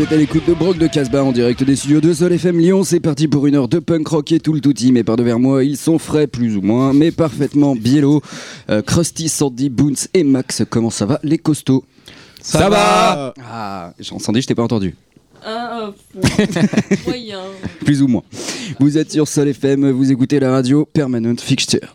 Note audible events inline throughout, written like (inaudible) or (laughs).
vous êtes à l'écoute de Brock de Casbah en direct des studios de Sol FM Lyon. C'est parti pour une heure de punk rock et tout le touti. Mais par devers moi, ils sont frais plus ou moins, mais parfaitement biello. Euh, Krusty, Sandy, Boons et Max. Comment ça va, les costauds? Ça va Ah, Sandy, je t'ai pas entendu. Ah, moyen. (laughs) Plus ou moins. Vous êtes sur Sol FM, vous écoutez la radio Permanent Fixture.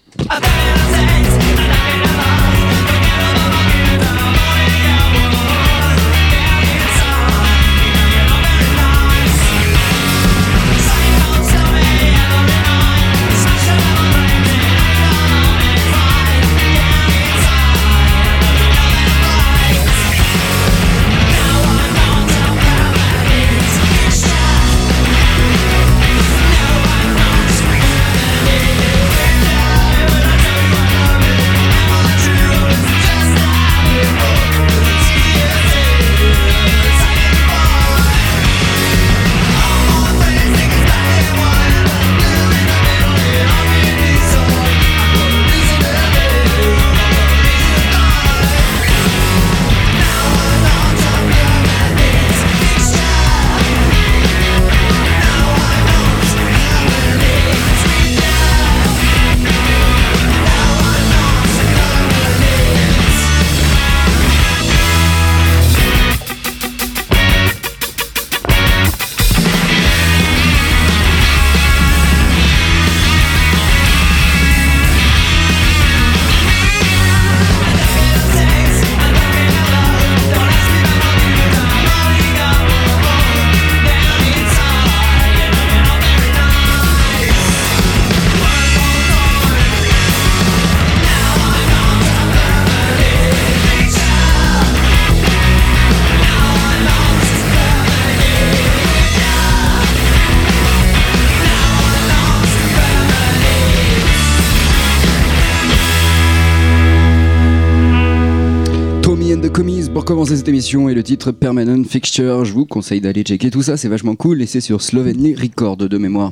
Commencer cette émission et le titre Permanent Fixture. Je vous conseille d'aller checker tout ça, c'est vachement cool et c'est sur Slovenly Record de mémoire.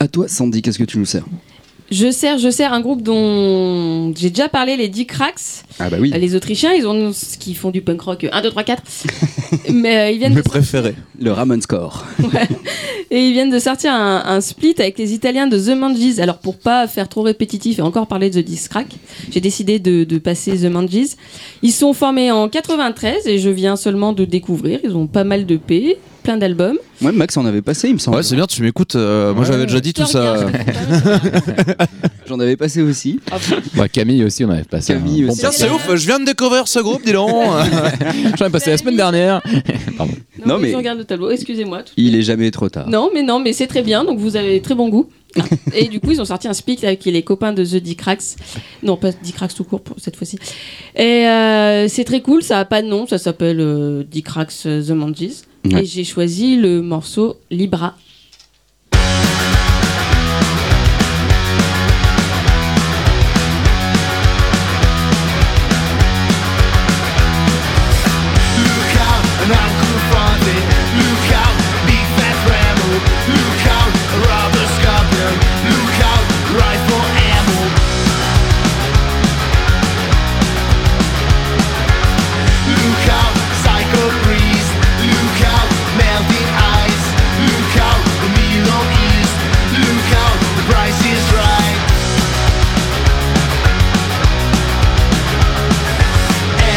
À toi, Sandy, qu'est-ce que tu nous sers? Je sers, je sers un groupe dont j'ai déjà parlé, les Dick Cracks. Ah bah oui, Les Autrichiens, ils ont ce qui font du punk rock 1, 2, 3, 4. Mais euh, ils viennent Mes de préférés. le Ramon Score. (laughs) Ouais. Et ils viennent de sortir un, un split avec les Italiens de The Manges. Alors pour pas faire trop répétitif et encore parler de The Disc Crack, j'ai décidé de, de passer The Manges. Ils sont formés en 93 et je viens seulement de découvrir. Ils ont pas mal de P, plein d'albums. Ouais, Max en avait passé, il me semble. Ouais, c'est bien, tu m'écoutes. euh, moi, j'avais déjà dit tout ça. (laughs) J'en avais passé aussi. Bah, Camille aussi, on avait passé. Camille bon aussi. Tiens, passage. c'est ouf, je viens de découvrir ce groupe, dis donc. (laughs) (laughs) J'en ai passé la semaine dernière. Pardon. Non, Non, mais je regarde le tableau. Excusez-moi. Il est jamais trop tard. Non, mais non, mais c'est très bien. Donc vous avez très bon goût. Et du coup, ils ont sorti un split avec les copains de The Dicrax. Non, pas Dicrax tout court pour cette fois-ci. Et euh, c'est très cool. Ça a pas de nom. Ça s'appelle euh, Dicrax euh, The Manges. Et j'ai choisi le morceau Libra.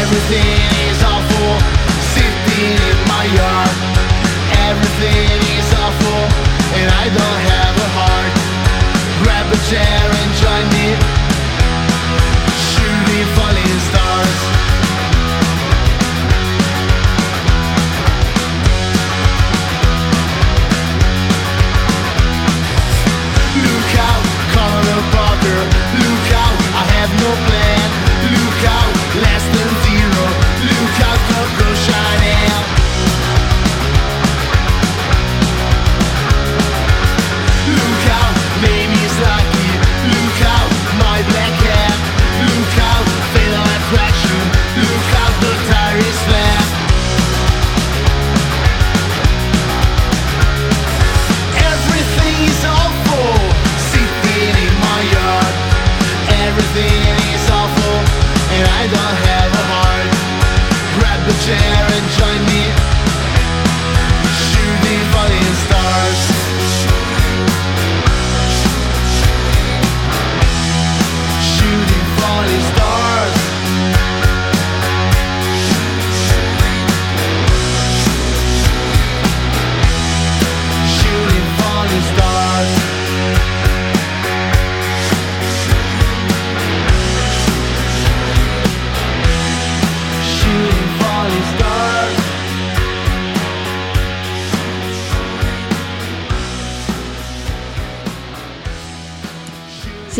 Everything is awful sitting in my yard. Everything is awful and I don't have a heart. Grab a chair and join me. Shooting falling stars. Look out, Colonel Parker. Look out, I have no plan.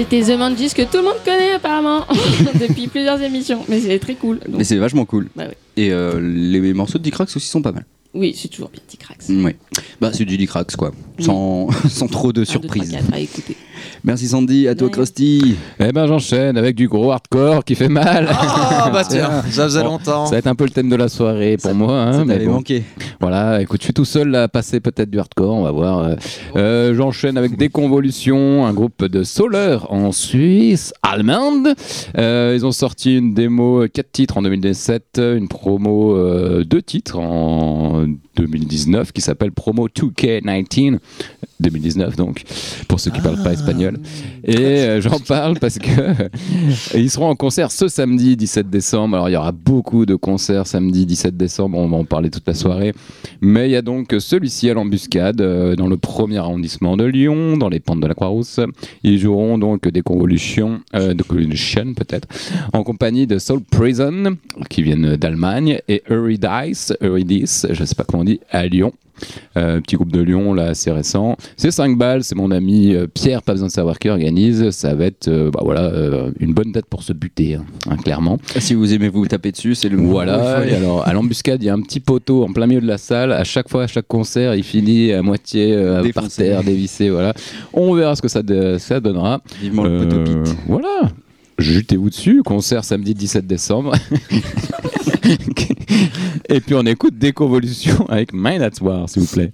C'était The Manjis que tout le monde connaît apparemment (laughs) depuis plusieurs émissions, mais c'est très cool. Donc, Mais c'est vachement cool. Bah ouais. Et euh, les morceaux de Dicrax aussi sont pas mal. oui, c'est toujours bien petit cracks. Oui. Bah, c'est du Dicrax, quoi. Sans, (laughs) sans trop de surprises. quatre à écouter. Merci Sandy, à toi Ouais. Krusty. Eh ben j'enchaîne avec du gros hardcore qui fait mal. Ah bah tiens, ça faisait Bon, longtemps. Ça va être un peu le thème de la soirée pour moi. hein, Ça mais bon. manqué. Voilà, écoute, je suis tout seul à passer peut-être du hardcore, on va voir. Euh, euh, J'enchaîne avec Déconvolution, un groupe de soler en Suisse, allemande. Euh, ils ont sorti une démo 4 titres en 2017, une promo 2 titres en 2019 qui s'appelle Promo 2K19. 2019 donc, pour ceux qui parlent pas espagnol. Et euh, j'en parle parce que (laughs) ils seront en concert ce samedi 17 décembre. Alors il y aura beaucoup de concerts samedi 17 décembre, on va en parler toute la soirée. Mais il y a donc celui-ci à l'embuscade euh, dans le premier arrondissement de Lyon, dans les pentes de la Croix-Rousse. Ils joueront donc des convolutions, euh, de convolution peut-être, en compagnie de Soul Prison qui viennent d'Allemagne et Eurydice, Eurydice, je sais pas comment dit, à Lyon. Euh, petit groupe de Lyon là assez récent. C'est 5 balles, c'est mon ami euh, Pierre, pas besoin de savoir qui organise. Ça va être euh, bah, voilà, une bonne date pour se buter, hein, hein, clairement. Si vous aimez vous taper dessus, c'est le Voilà, et alors à l'embuscade, il y a un petit poteau en plein milieu de la salle. À chaque fois, à chaque concert, il finit à moitié par terre, dévissé. Voilà. On verra ce que ça, de- ça donnera. Vivement le poteau pit. Voilà. Jetez-vous dessus, concert samedi 17 décembre. (laughs) Et puis on écoute Déconvolution avec at War, s'il vous plaît.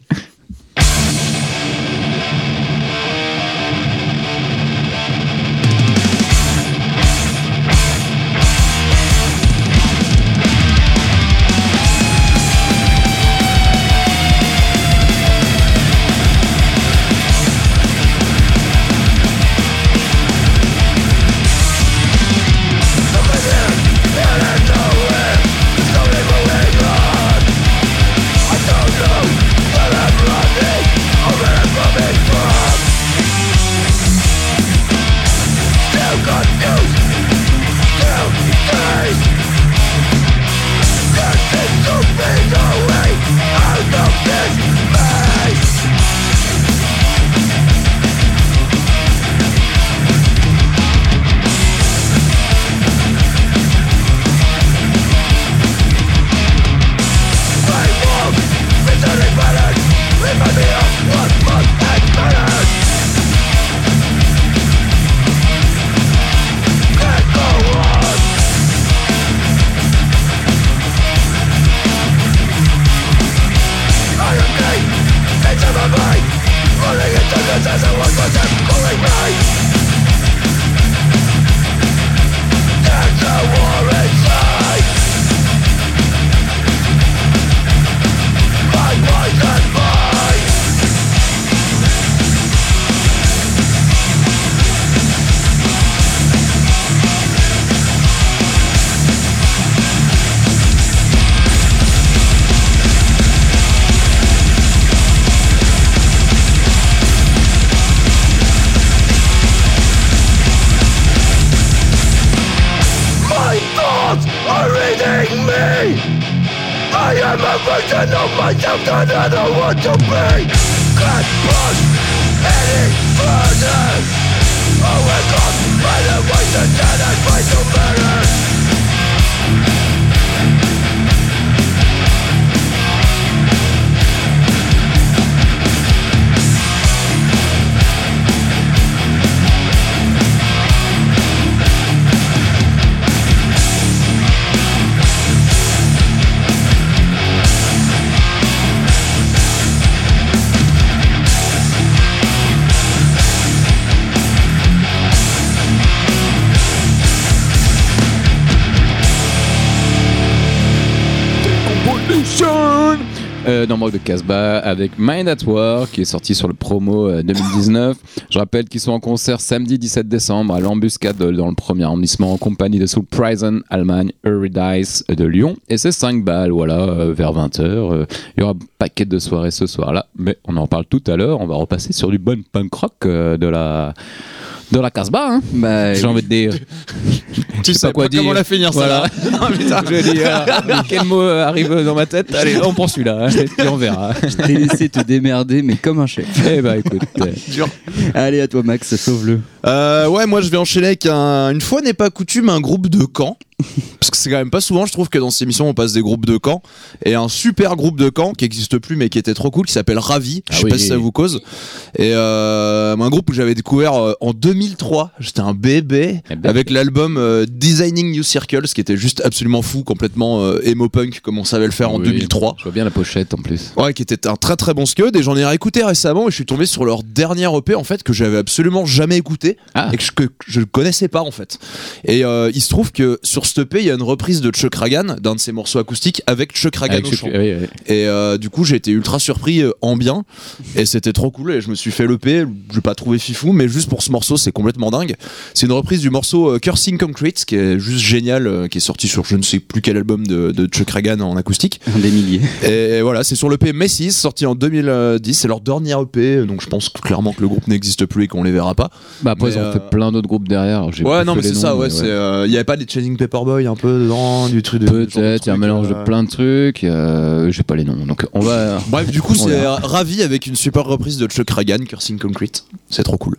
Casbah avec Mind at War qui est sorti sur le promo euh, 2019. Je rappelle qu'ils sont en concert samedi 17 décembre à l'embuscade de- dans le premier arrondissement en compagnie de Soul Prison, Allemagne, Eurydice de Lyon. Et c'est 5 balles, voilà, euh, vers 20h. il y aura un paquet de soirées ce soir-là, mais on en parle tout à l'heure. On va repasser sur du bon punk rock euh, de la, de la Casbah, hein, Bah, j'ai envie de dire. Tu sais pas quoi pas comment dire. la finir, Voilà. ça là. (laughs) putain. Je dis, ah, quel mot euh, arrive dans ma tête Allez, on prend celui-là, hein, (laughs) et on verra. (laughs) Je t'ai laissé te démerder, mais comme un chef. Eh bah écoute, euh, Allez, à toi, Max, sauve-le. Euh, ouais, moi je vais enchaîner avec un, une fois n'est pas coutume, un groupe de camp. (laughs) Parce que c'est quand même pas souvent, je trouve que dans ces émissions on passe des groupes de camp. Et un super groupe de camp qui existe plus mais qui était trop cool, qui s'appelle Ravi. Je Ah sais oui. pas si ça vous cause. Et euh, un groupe que j'avais découvert euh, en 2003. J'étais un bébé avec l'album euh, Designing New Circles, qui était juste absolument fou, complètement emo punk comme on savait le faire en oui, 2003. Je vois bien la pochette en plus. Ouais, qui était un très très bon scud et j'en ai réécouté récemment et je suis tombé sur leur dernier EP en fait que j'avais absolument jamais écouté Ah. et que je, que je ne connaissais pas en fait. Et il se trouve que sur ce EP il y a une reprise de Chuck Ragan d'un de ses morceaux acoustiques avec Chuck Ragan Avec au chant. oui, oui. Et euh, du coup j'ai été ultra surpris euh, en bien et c'était trop cool et je me suis fait l'EP, je l'ai pas trouvé fifou mais juste pour ce morceau c'est complètement dingue. C'est une reprise du morceau euh, Cursing Concrete qui est juste génial, euh, qui est sorti sur je ne sais plus quel album de, de Chuck Ragan en acoustique. Des milliers. Et voilà, c'est sur l'EP Messis, sorti en 2010. C'est leur dernier EP, donc je pense clairement que le groupe n'existe plus et qu'on les verra pas. Bah après Mais, ils ont euh, fait plein d'autres groupes derrière. Ouais, non, mais les c'est ça, ouais. Il y avait pas des Chasing Un peu dedans, du truc de. Peut-être, il y a un mélange de euh, plein de trucs. euh, J'ai pas les noms, donc on va. Bref, du coup, c'est ravi avec une super reprise de Chuck Ragan, Cursing Concrete. C'est trop cool.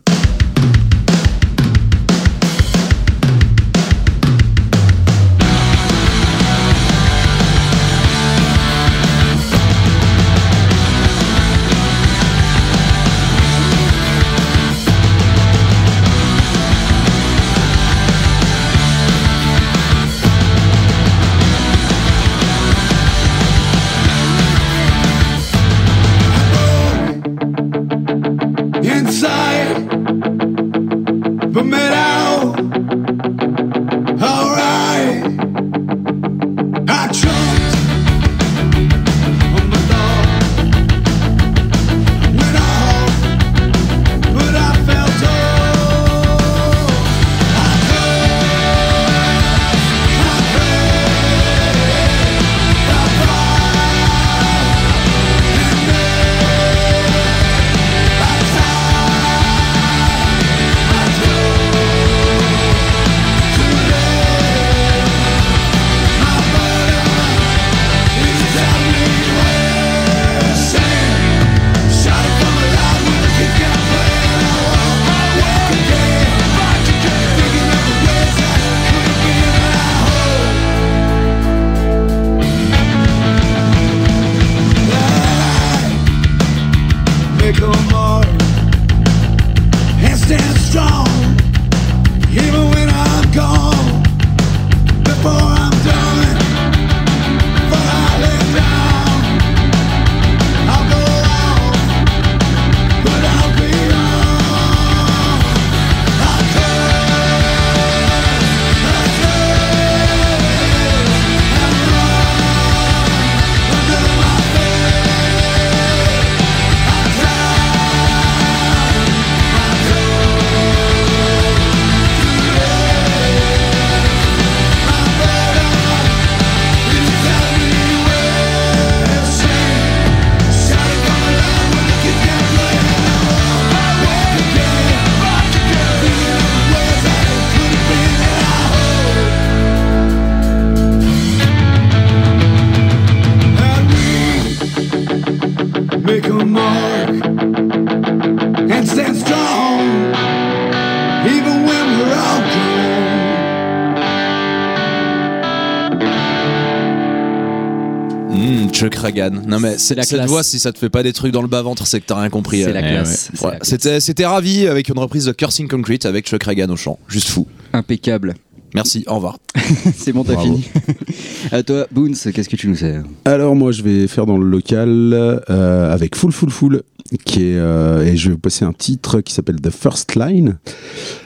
Non, mais C'est la cette classe. voix, si ça te fait pas des trucs dans le bas-ventre, c'est que t'as rien compris. C'est la ouais, classe. c'est Voilà. la classe. C'était, c'était ravi avec une reprise de Cursing Concrete avec Chuck Ragan au chant. Juste fou. Impeccable. Merci, au revoir. (laughs) C'est bon, t'as fini. (laughs) à toi, Boons, qu'est-ce que tu nous sers? Alors moi je vais faire dans le local euh, avec Full Full Full qui est euh, et je vais vous passer un titre qui s'appelle The First Line.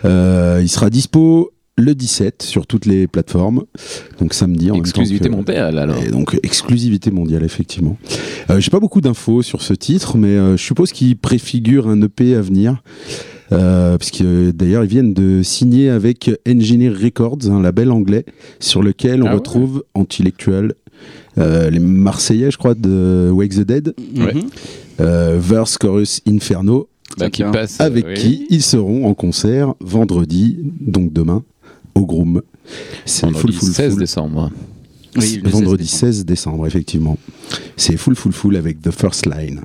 Euh, il sera dispo le 17 sur toutes les plateformes. Donc samedi en même temps Exclusivité que- mondiale alors. Et donc exclusivité mondiale effectivement. Euh, J'ai pas beaucoup d'infos sur ce titre, mais euh, je suppose qu'il préfigure un EP à venir. Euh, parce que d'ailleurs ils viennent de signer avec Engineer Records, un label anglais, sur lequel on Ah ouais. retrouve Antilectual, euh, les Marseillais je crois de Wake the Dead, Ouais. Mhm. euh, Verse Chorus Inferno, Bah, qui Tiens. passe. avec oui. qui ils seront en concert vendredi, donc demain, au Groom. C'est Vendredi full full 16 full. décembre. Oui, le vendredi 16 16 décembre, effectivement. C'est full full full avec The First Line.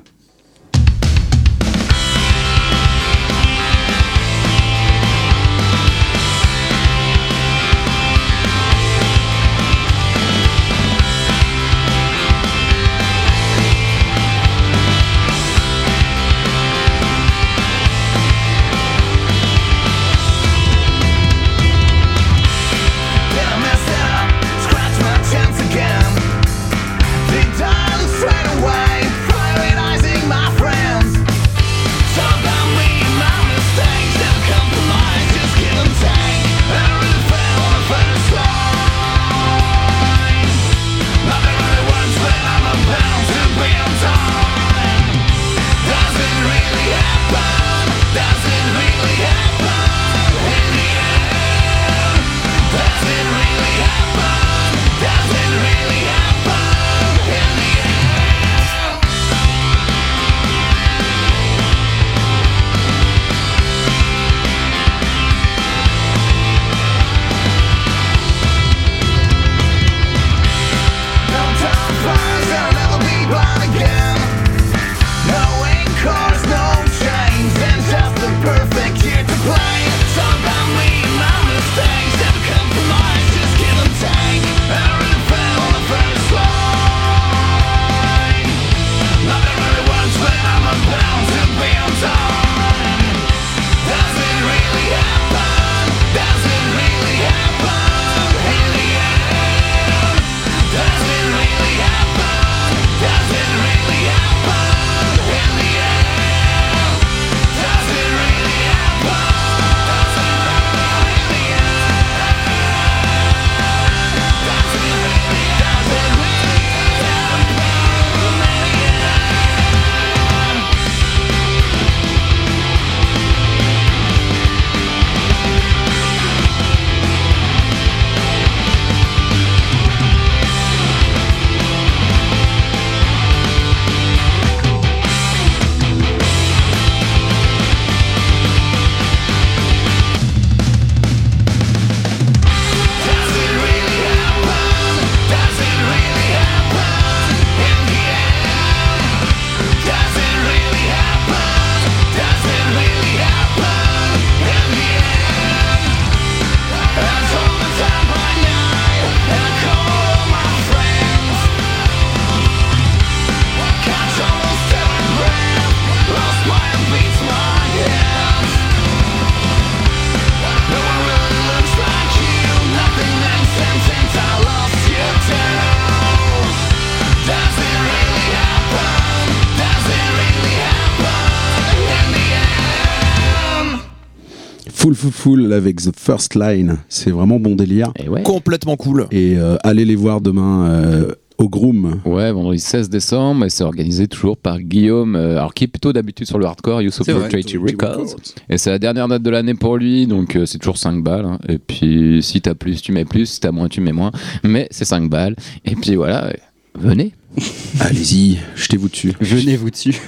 Full avec The First Line. C'est vraiment bon délire. Et ouais. Complètement cool. Et euh, allez les voir demain euh, au Groom. Ouais, vendredi 16 décembre, et c'est organisé toujours par Guillaume, euh, alors qui est plutôt d'habitude sur le hardcore, Treaty Records. Et c'est la dernière date de l'année pour lui, donc euh, c'est toujours 5 balles. hein. Et puis si t'as plus, tu mets plus, si t'as moins, tu mets moins. Mais c'est 5 balles. Et puis voilà, euh, venez. (laughs) Allez-y, jetez-vous dessus. Venez-vous dessus. (laughs)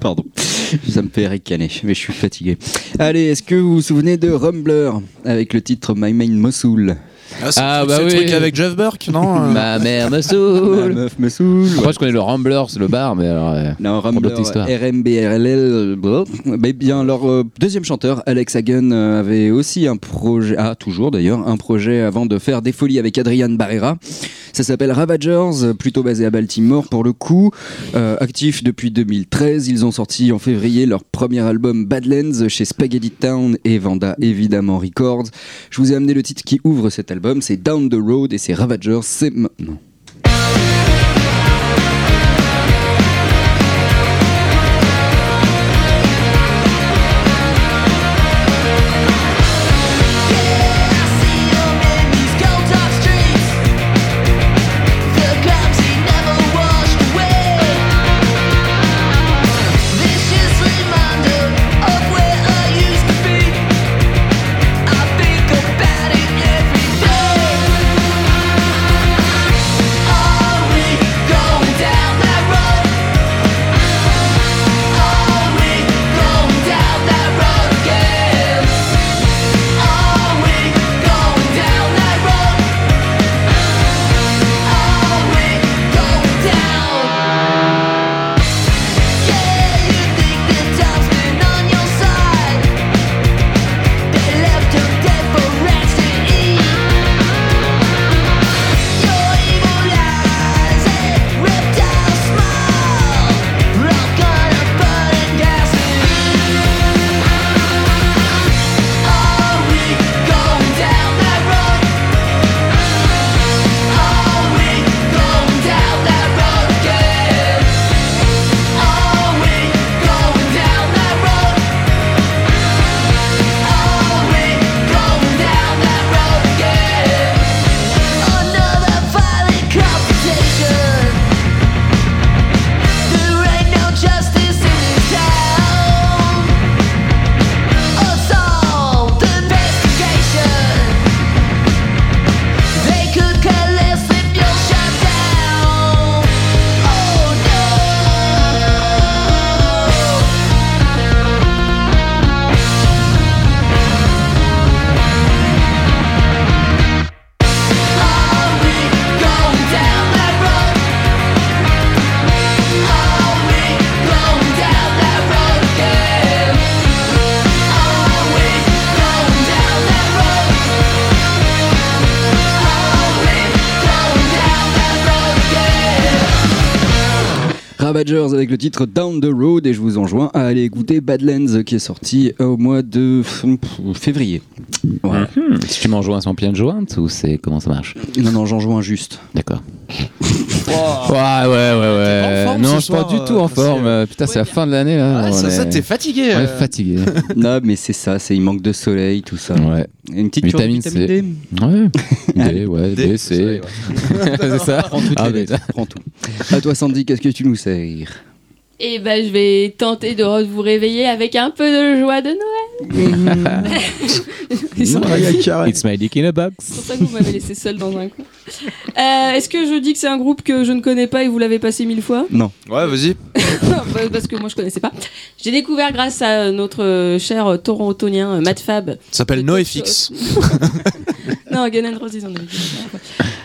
Pardon, ça me fait ricaner, mais je suis fatigué. Allez, est-ce que vous vous souvenez de Rumbler avec le titre My Main Mosul Ah, c'est Ah, le bah truc- oui. c'est le truc avec Jeff Burke, non euh Ma mère me La saoule. (laughs) meuf me saoule. Après, je connais le Ramblers, le bar, mais alors. euh, Non, d'autres histoires. RMBRLL, blah. Mais bien, leur euh, deuxième chanteur, Alex Hagen, euh, avait aussi un projet, ah, toujours d'ailleurs, un projet avant de faire des folies avec Adrian Barrera. Ça s'appelle Ravagers, euh, plutôt basé à Baltimore pour le coup. Euh, actif depuis 2013, ils ont sorti en février leur premier album Badlands chez Spaghetti Town et Vanda évidemment Records. Je vous ai amené le titre qui ouvre cet album, c'est Down the Road et c'est Ravagers, c'est maintenant. Titre Down the Road et je vous enjoins à aller écouter Badlands qui est sorti au mois de février. Voilà. Hmm, Si tu m'en joins sans piano jointe ou c'est comment ça marche? Non, non, j'en joins juste. D'accord. Ouais, ouais, ouais, ouais. en forme non, je suis pas du tout euh, en forme. Euh, Putain, c'est la fin de l'année là. Ah, ça, ça, t'es fatigué. est euh. fatigué. (laughs) Non, mais c'est ça, c'est il manque de soleil, tout ça. Ouais. Une petite Vitamine C. D. Ouais. (laughs) D, ouais, D, C. (laughs) c'est ça. Prends toutes Ah, les lettres, prends tout. À toi, Sandy, qu'est-ce que tu nous sers? Et ben, je vais tenter de vous réveiller avec un peu de joie de Noël. (laughs) Ils sont- It's my dick in a box. C'est pour ça que vous m'avez laissé seul dans un coin. Euh, Est-ce que je dis que c'est un groupe que je ne connais pas et vous l'avez passé mille fois? Ouais, vas-y. (laughs) Bah, Parce que moi je connaissais pas. J'ai découvert grâce à notre euh, cher euh, torontonien Matt Fab. Ça s'appelle NoFX. (laughs) non, Gun N' Roses, on avait dit.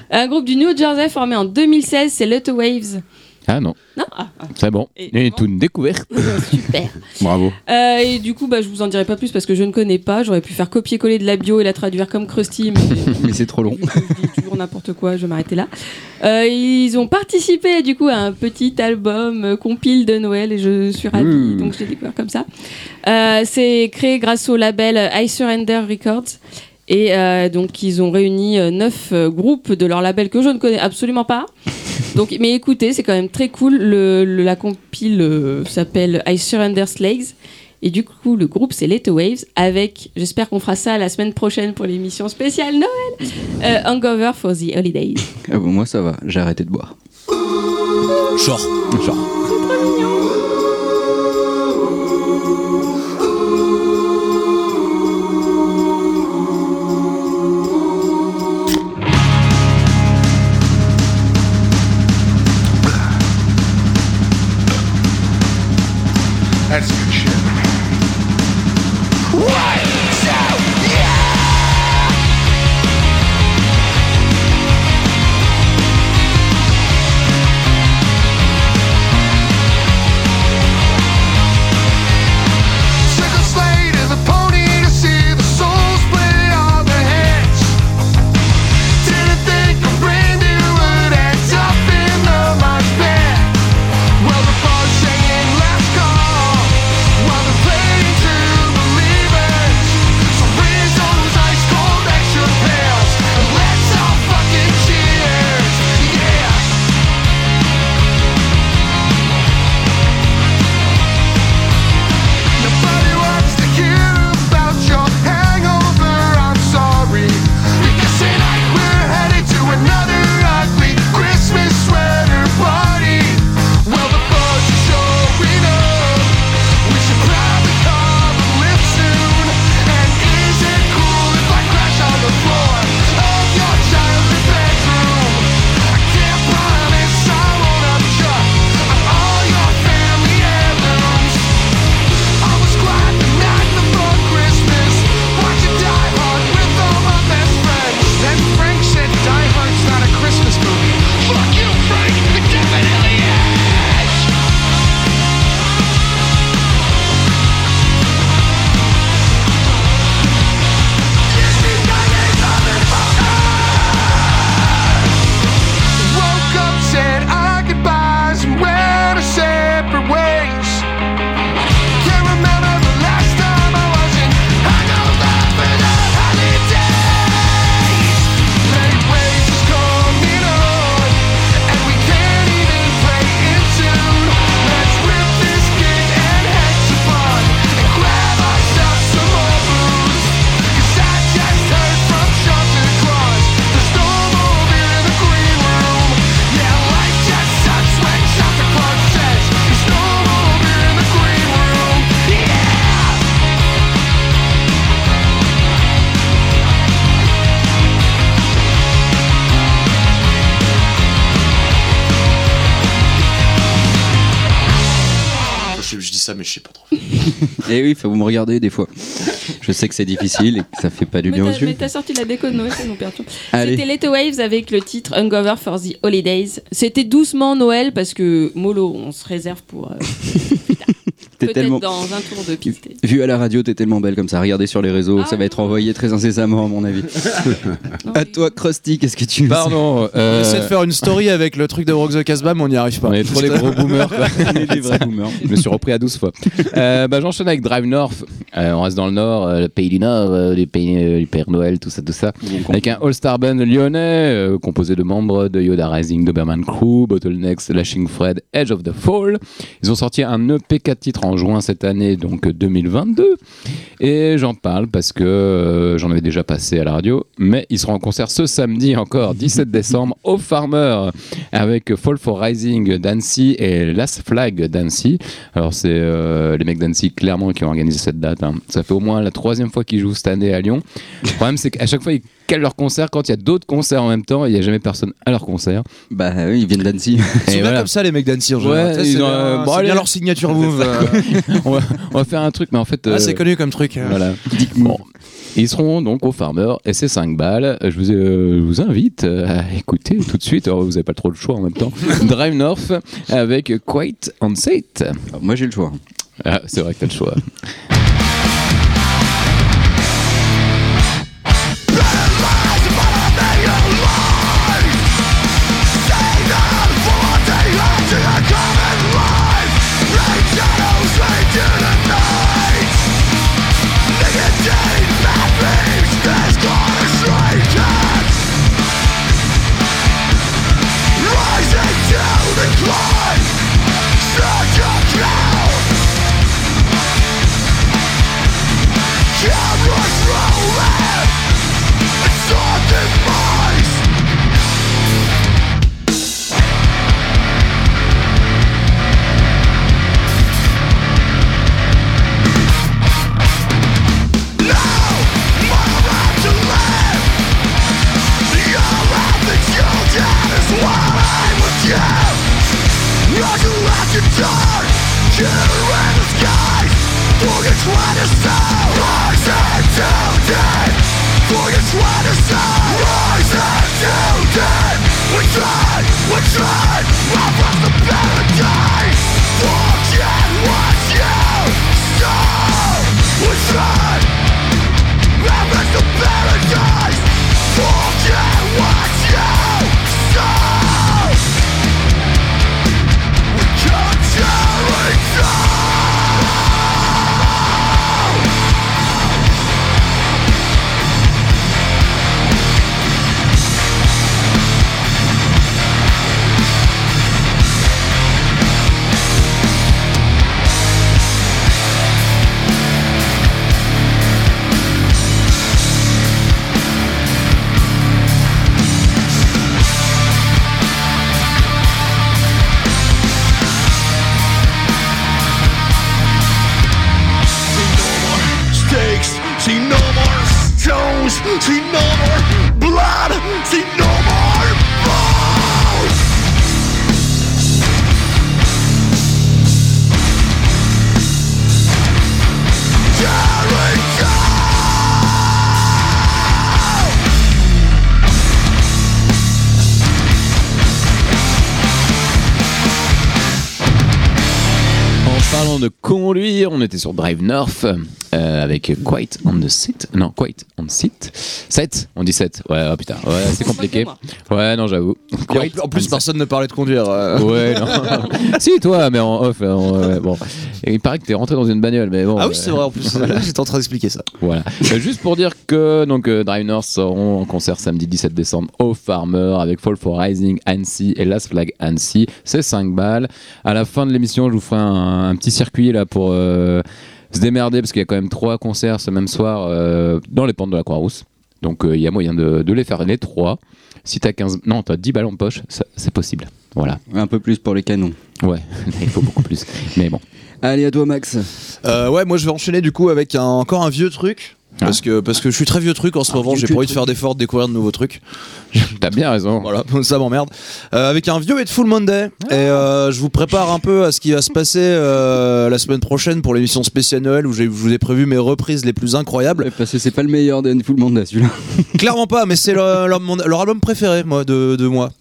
Un groupe du New Jersey formé en 2016, c'est Little Waves. Ah non, Non ah, ah, c'est bon. Et Et non. toute une découverte. (laughs) Super. Bravo. Euh, et du coup, bah, je vous en dirai pas plus parce que je ne connais pas. J'aurais pu faire copier-coller de la bio et la traduire comme Krusty, mais (laughs) Mais c'est trop long. je dis toujours n'importe quoi, je vais m'arrêter là. Euh, ils ont participé du coup à un petit album euh, compile de Noël et je suis ravie, Mmh. donc je l'ai découvert comme ça. Euh, c'est créé grâce au label I Surrender Records. Et euh, donc ils ont réuni euh, neuf euh, groupes de leur label que je ne connais absolument pas. (laughs) Donc, mais écoutez, c'est quand même très cool. Le, le- la compile euh, s'appelle I Surrender Slaves. Et du coup, le groupe, c'est Little Waves, avec, j'espère qu'on fera ça la semaine prochaine pour l'émission spéciale Noël, euh, Hangover for the Holidays. Ah bon, moi, ça va, j'ai arrêté de boire. Genre. That's Et oui, faut vous me regarder des fois. Je sais que c'est difficile et que ça fait pas du Mais bien aux t'as- mais yeux. t'as sorti la déco de Noël, ça nous perturbe. C'était Little Waves avec le titre Hangover for the Holidays. C'était doucement Noël parce que Molo, on se réserve pour. euh, (laughs) Peut-être tellement. dans un tour de piste. Vu à la radio, t'es tellement belle comme ça. Regardez sur les réseaux, Ah ça va être envoyé très incessamment, à mon avis. (laughs) à toi, Krusty, qu'est-ce que tu nous Pardon. On euh, essaie de faire une story avec le truc de Brock the Casbah, mais on n'y arrive pas. on est trop des gros boomers. quoi. (laughs) On est des vrais boomers. Je me suis repris à 12 fois. Euh, bah, J'enchaîne avec Drive North. Euh, on reste dans le Nord, euh, le pays du Nord, euh, le pays euh, du Père Noël, tout ça, tout ça. Avec un All-Star Band lyonnais euh, composé de membres de Yoda Rising, Doberman Crew, Bottlenecks, Lashing Fred, Edge of the Fall. Ils ont sorti un EP 4 titres en juin cette année, donc 2022. Et j'en parle parce que euh, j'en avais déjà passé à la radio, mais ils seront en concert ce samedi encore, (laughs) 17 décembre, au Farmer, avec Fall for Rising d'Annecy et Last Flag d'Annecy. Alors c'est euh, les mecs d'Annecy clairement qui ont organisé cette date. hein. Ça fait au moins la troisième fois qu'ils jouent cette année à Lyon. Le problème c'est qu'à chaque fois ils calent leur concert quand il y a d'autres concerts en même temps et il n'y a jamais personne à leur concert. Bah oui, ils viennent d'Annecy. Ils sont voilà. comme ça, les mecs d'Annecy en Ouais, général. Ils c'est ont, bien- euh, bon, bien leur signature move. (laughs) euh. on, va, on va faire un truc mais en fait... Ah, euh, c'est connu comme truc. euh. Voilà. Bon. Ils seront donc au Farmer et c'est 5 balles. Je vous, euh, je vous invite à écouter tout de suite. Alors, vous n'avez pas trop le choix en même temps. (laughs) Drive North avec Quite on Moi, j'ai le choix. Ah, c'est vrai que t'as le choix. (laughs) conduire, on était sur Drive North euh, avec Quite on the Sit. Non, Quite on the Sit. 7 On dit 7. Ouais, oh putain, ouais, c'est compliqué. Ouais, non, j'avoue. En- en, plus, personne ne parlait de conduire. euh. Ouais, non. (laughs) si, toi, mais en off. en- ouais, bon. Et il paraît que t'es rentré dans une bagnole, mais bon. Ah oui, euh, c'est vrai en plus. (laughs) J'étais en train d'expliquer ça. Voilà. Euh, juste pour dire que donc euh, Drive North seront en concert samedi 17 décembre au Farmer avec Fall for Rising Annecy et Last Flag Annecy. C'est 5 balles. À la fin de l'émission, je vous ferai un, un petit circuit là pour euh, se démerder parce qu'il y a quand même trois concerts ce même soir euh, dans les pentes de la Croix-Rousse. Donc euh, il y a moyen de, de les faire les trois. Si t'as 15 non, t'as 10 balles en poche, c'est possible. Voilà. Un peu plus pour les canons. Ouais, (laughs) il faut beaucoup plus. Mais bon. Allez, à toi, Max. Euh, ouais, moi je vais enchaîner du coup avec un- encore un vieux truc. Parce que, parce que je suis très vieux truc en ce moment, j'ai pas envie de faire d'efforts de découvrir de nouveaux trucs. (laughs) T'as bien raison. Voilà, (laughs) ça m'emmerde. Euh, avec un vieux Full Monday. Ah. Et euh, je vous prépare un peu à ce qui va se passer euh, la semaine prochaine pour l'émission spéciale Noël où je vous ai prévu mes reprises les plus incroyables. Parce que c'est pas le meilleur d'Anne Full Monde, celui-là. Clairement pas, mais c'est leur, leur- mon- leur album préféré moi, de, de moi.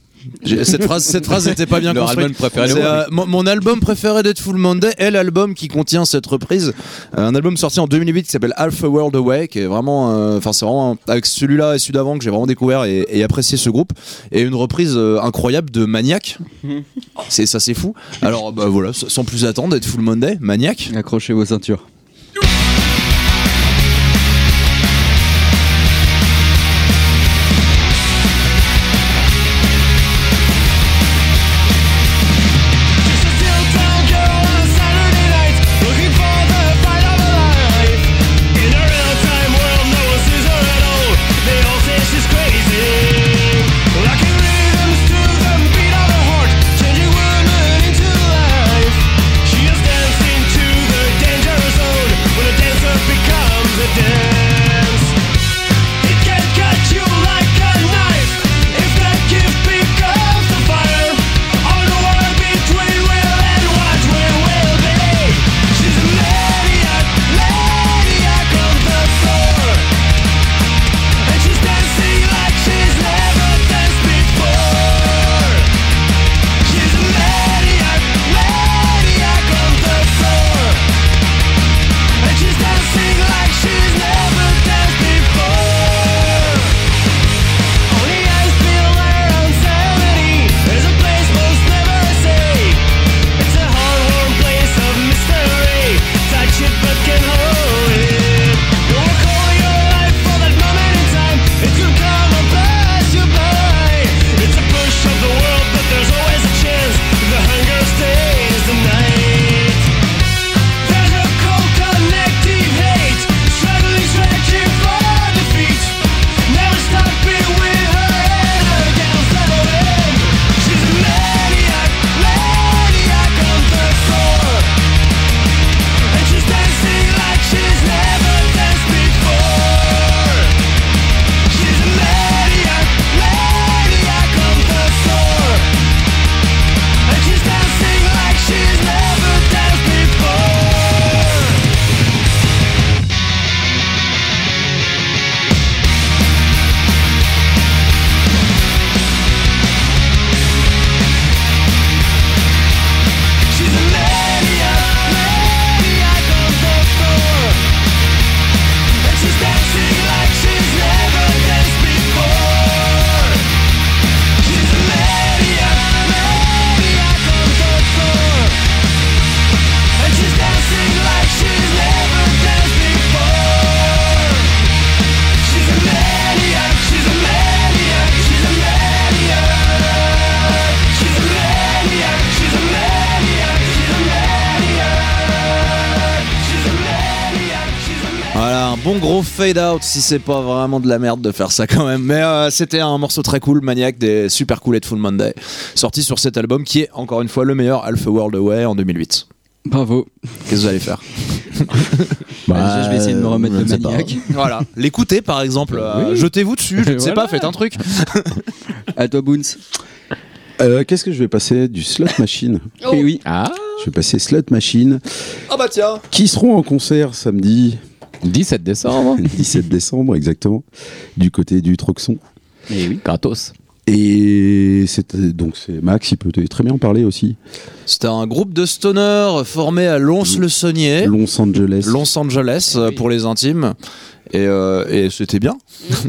Cette phrase, cette phrase (laughs) n'était pas bien Leur construite. album préféré euh, mon, mon album préféré d'être Full Monday est l'album qui contient cette reprise. Euh, un album sorti en 2008 qui s'appelle Half a World Away, qui est vraiment, euh, enfin c'est vraiment avec celui-là et celui d'avant que j'ai vraiment découvert et, et apprécié ce groupe. Et une reprise euh, incroyable de Maniac. (laughs) C'est ça, c'est fou. Alors bah voilà, sans plus attendre, d'être Full Monday, Maniac. Accrochez vos ceintures. Fade out si c'est pas vraiment de la merde de faire ça quand même. Mais euh, c'était un morceau très cool, Maniac, des super cool Full Monday, sorti sur cet album qui est encore une fois le meilleur Alpha World Away en 2008. Bravo. Qu'est-ce que vous allez faire? (laughs) Bah, je vais essayer de me remettre de pas. maniaque. Voilà, l'écouter par exemple, euh, Oui. jetez-vous dessus, je ne sais Voilà. pas, faites un truc. (laughs) À toi, Boons. Euh, Qu'est-ce que je vais passer? Du Slot Machine. Oh. Eh oui. Ah, Je vais passer Slot Machine, Ah bah tiens qui seront en concert samedi? 17 décembre. (laughs) 17 décembre exactement, du côté du Troxon. Et oui, gratos. Et c'est donc c'est Max, il peut très bien en parler aussi. C'était un groupe de stoners formé à Lons-le-Saunier, Los Angeles. Los Angeles euh, pour les intimes. Et, euh, et c'était bien. (laughs)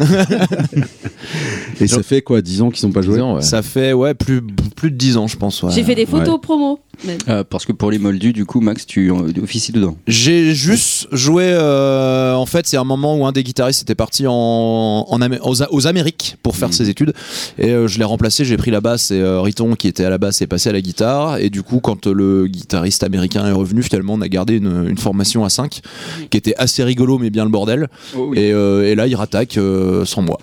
Et ça fait quoi 10 ans qu'ils n'ont pas joué ouais. Ça fait ouais plus, plus de 10 ans je pense. ouais. J'ai fait des photos Ouais. promo. même. Euh, parce que pour les moldus, du coup, Max, tu euh, officies dedans. J'ai juste joué. euh, en fait, c'est un moment où un des guitaristes était parti en, aux, aux Amériques pour faire ses études. Et euh, je l'ai remplacé. J'ai pris la basse et euh, Riton, qui était à la basse, est passé à la guitare. Et du coup, quand le guitariste américain est revenu, finalement, on a gardé une, une formation à 5 qui était assez rigolo, mais bien le bordel. Et, euh, et là, il rattaque euh, sans moi.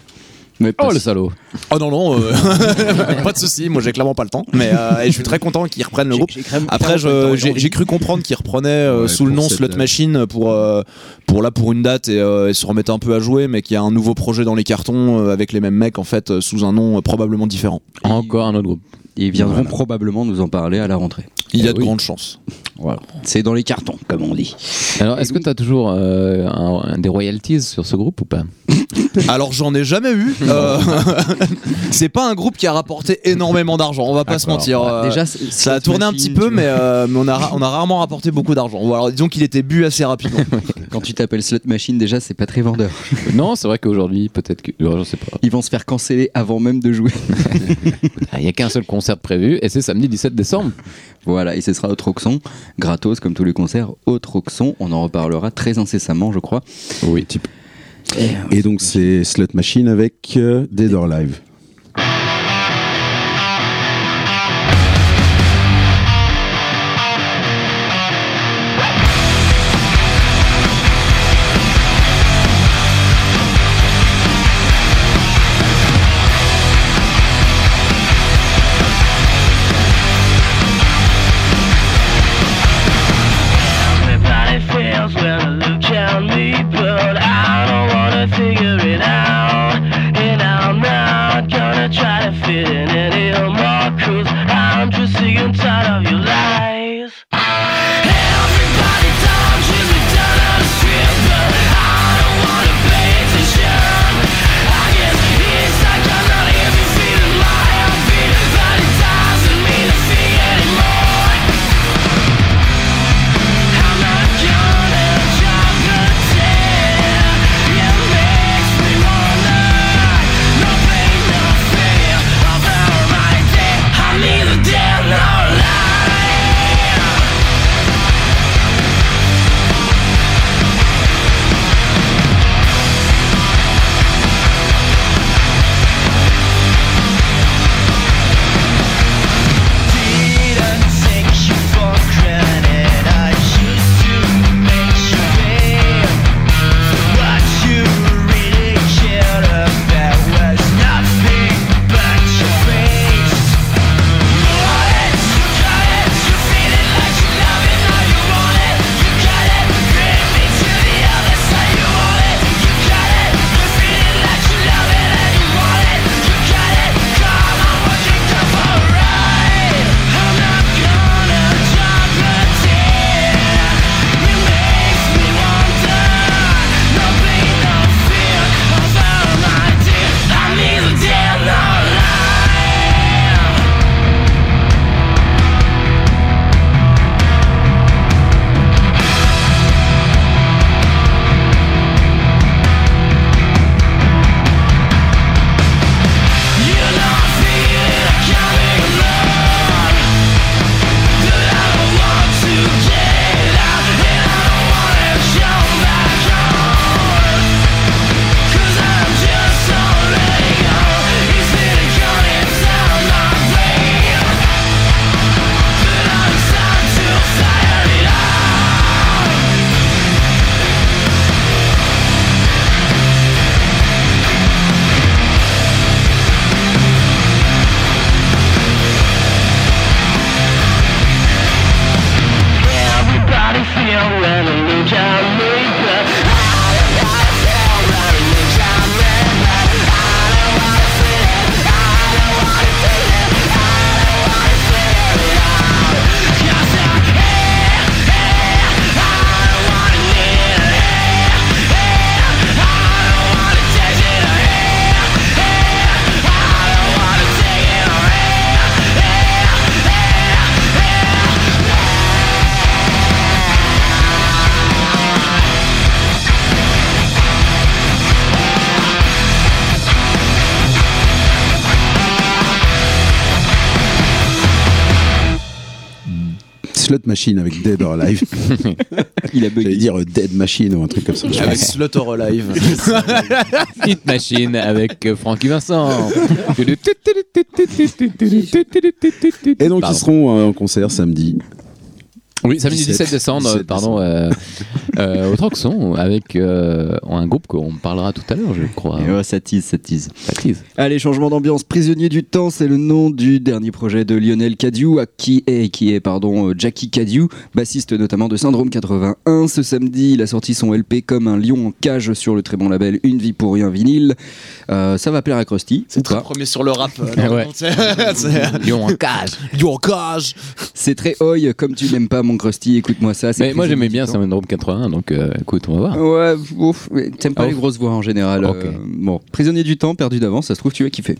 Mais Oh pas- le salaud. Oh non, non, euh, (laughs) pas de souci. Moi, j'ai clairement pas le temps. Mais euh, et je suis très content qu'ils reprennent le groupe. Après, j'ai cru comprendre qu'ils reprenaient euh, Ouais, sous le nom cette, Slot euh, Machine pour, euh, pour là pour une date et, euh, et se remettre un peu à jouer, mais qu'il y a un nouveau projet dans les cartons euh, avec les mêmes mecs en fait euh, sous un nom euh, probablement différent. Encore un autre groupe. Ils viendront Voilà. probablement nous en parler à la rentrée. Il y a Eh de oui. grandes chances. Voilà. C'est dans les cartons, comme on dit. Alors, est-ce que tu as toujours euh, un- un des royalties sur ce groupe ou pas? (laughs) Alors j'en ai jamais eu. Euh, (laughs) c'est pas un groupe qui a rapporté énormément d'argent, on va pas se D'accord. mentir. Euh, Déjà, ça a tourné un petit peu, tu mais, euh, mais on, a, ra- on a rarement rapporté beaucoup d'argent. Ou alors disons qu'il était bu assez rapidement. (laughs) Quand tu t'appelles Slot Machine, déjà, c'est pas très vendeur. (laughs) Non, c'est vrai qu'aujourd'hui, peut-être que. je sais pas. Ils vont se faire canceller avant même de jouer. Ah, Il n'y a qu'un seul concert prévu et c'est samedi 17 décembre. Voilà, et ce sera au Troxon, gratos comme tous les concerts au Troxon. On en reparlera très incessamment, je crois. Oui. Et donc c'est Slot Machine avec euh, Dead or Alive. Machine avec Dead or Alive. (laughs) Il a J'allais bugué. dire euh, Dead Machine ou un truc comme ça. Avec Slot or Alive. (laughs) Hit Machine avec euh, Francky Vincent. Et donc Pardon. ils seront euh, en concert samedi. Oui, samedi 17 décembre, 17 pardon. euh, (laughs) euh, au Troxon avec euh, un groupe qu'on parlera tout à l'heure, je crois. Et ouais, ça tease, ça tease. Ça tease. Allez, changement d'ambiance. Prisonnier du temps, c'est le nom du dernier projet de Lionel Cadieu, à qui est, qui est pardon, euh, Jackie Cadieu, bassiste notamment de Syndrome 81. Ce samedi, il a sorti son LP comme un lion en cage sur le très bon label Une vie pour rien vinyle. Euh, ça va plaire à Krusty. C'est très pas. premier sur le rap. euh, (laughs) ouais. (laughs) Lion en cage. Yo, cage C'est très oi, comme tu n'aimes pas mon Krusty, écoute-moi ça. Mais moi j'aimais bien. Syndrome 81, donc euh, écoute, on va voir. Ouais, ouf, t'aimes pas Ouf. les grosses voix en général. Euh, bon, prisonnier du temps, perdu d'avance, ça se trouve tu vas kiffer.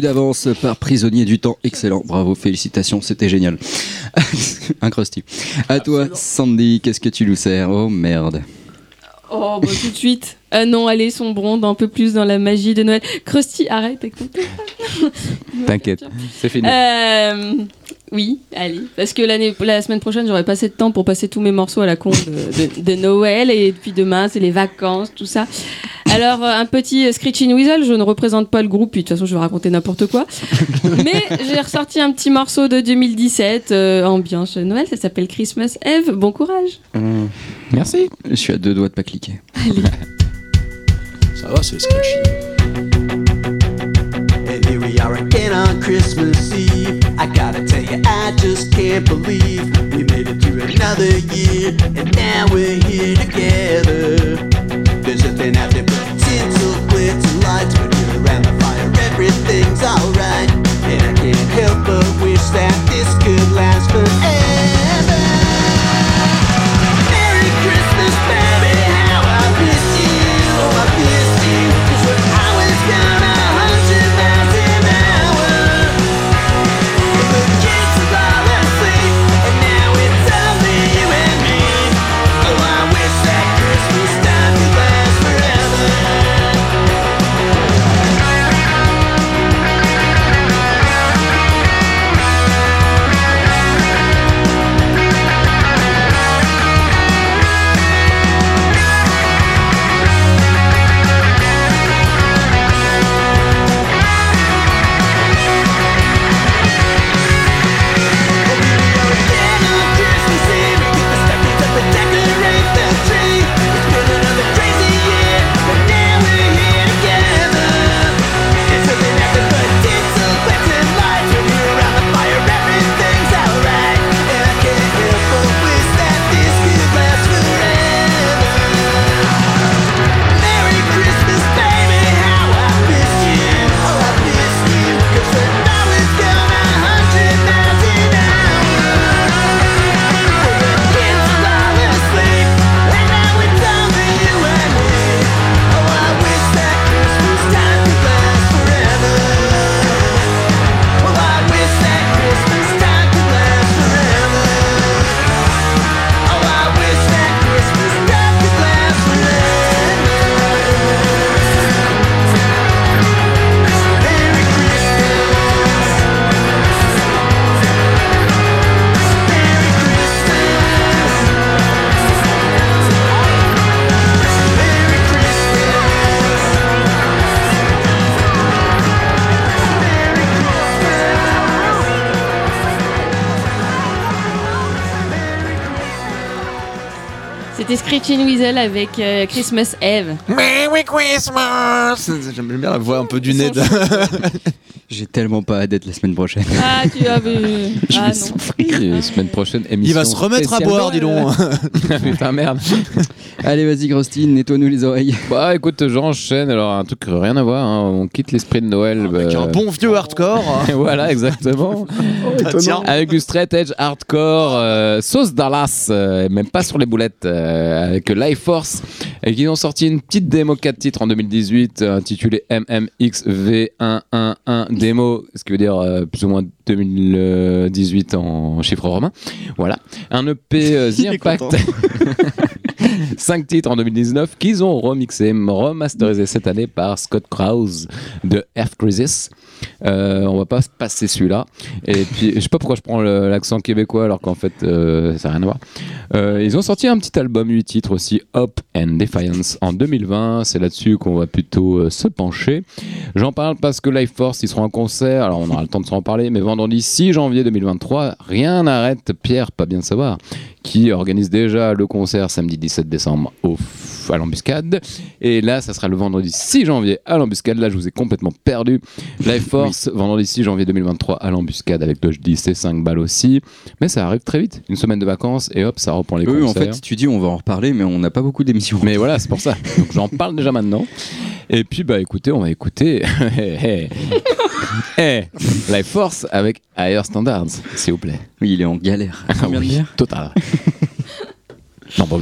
Perdu d'avance par prisonnier du temps. Excellent. Bravo, félicitations, c'était génial. (laughs) Un crusty. À toi, Sandy, qu'est-ce que tu nous sers? Oh merde. Oh, bah, tout de suite. Ah non, allez, sombrons un peu plus dans la magie de Noël. Krusty, arrête avec (laughs) ton. T'inquiète, c'est fini. Euh, oui, allez. Parce que l'année, la semaine prochaine, j'aurai pas assez de temps pour passer tous mes morceaux à la con de, de- de Noël. Et puis demain, c'est les vacances, tout ça. Alors, euh, un petit euh, Screeching Weasel, je ne représente pas le groupe, puis de toute façon, je vais raconter n'importe quoi. (laughs) Mais j'ai ressorti un petit morceau de 2017, euh, ambiance Noël, ça s'appelle Christmas Eve. Bon courage. Merci. Je suis à deux doigts de pas cliquer. Ça va, c'est here we are again on Christmas Eve. I gotta tell you, I just can't believe we made it through another year, and now we're here together. There's nothing out everything's alright. And I can't help but wish that this could last forever. Screeching Weasel avec euh, Christmas Eve. Merry Christmas J'aime bien la voix un peu du nez. de- (laughs) J'ai tellement pas hâte d'être la semaine prochaine. Ah, tu as vu. (laughs) Je Ah vais souffrir. Et semaine prochaine, émission. Il va se remettre à boire, dis donc. (laughs) Putain, merde. Allez, vas-y, Grostine, nettoie-nous les oreilles. Bah écoute, j'enchaîne. Alors, un truc rien à voir. hein. On quitte l'esprit de Noël. Avec bah, un bon vieux hardcore. voilà, exactement. Ah, tiens. Avec du straight edge hardcore, euh, sauce Dallas, euh, même pas sur les boulettes, euh, avec Life Force, et qui ont sorti une petite démo 4 titres en 2018 euh, intitulée MMXV111 démo, ce qui veut dire euh, plus ou moins 2018 en chiffre romain. Voilà. Un EP euh, (laughs) The Impact. content. (laughs) 5 titres en 2019 qu'ils ont remixé, remasterisé cette année par Scott Krause de Earth Crisis. Euh, on va pas se passer celui-là. Et puis, je sais pas pourquoi je prends l'accent québécois alors qu'en fait, euh, ça n'a rien à voir. Euh, ils ont sorti un petit album 8 titres aussi, Up and Defiance, en 2020. C'est là-dessus qu'on va plutôt se pencher. J'en parle parce que Life Force, ils seront en concert. Alors, on aura le temps de s'en parler, mais vendredi 6 janvier 2023, rien n'arrête Pierre, pas bien de savoir, qui organise déjà le concert samedi 17 décembre au à l'embuscade. Et là, ça sera le vendredi 6 janvier à l'embuscade. Là, je vous ai complètement perdu. Life Force, vendredi 6 janvier 2023 à l'embuscade avec Dodge 10 c'est 5 balles aussi. Mais ça arrive très vite. Une semaine de vacances et hop, ça reprend les Oui, en fait, tu dis, on va en reparler, mais on n'a pas beaucoup d'émissions. Mais voilà, c'est pour ça. Donc j'en parle déjà maintenant. Et puis bah écoutez, on va écouter (laughs) hey, hey. Life Force avec Higher Standards, s'il vous plaît. Oui, il est en galère. Ah Combien de oui, total. (laughs) non, pas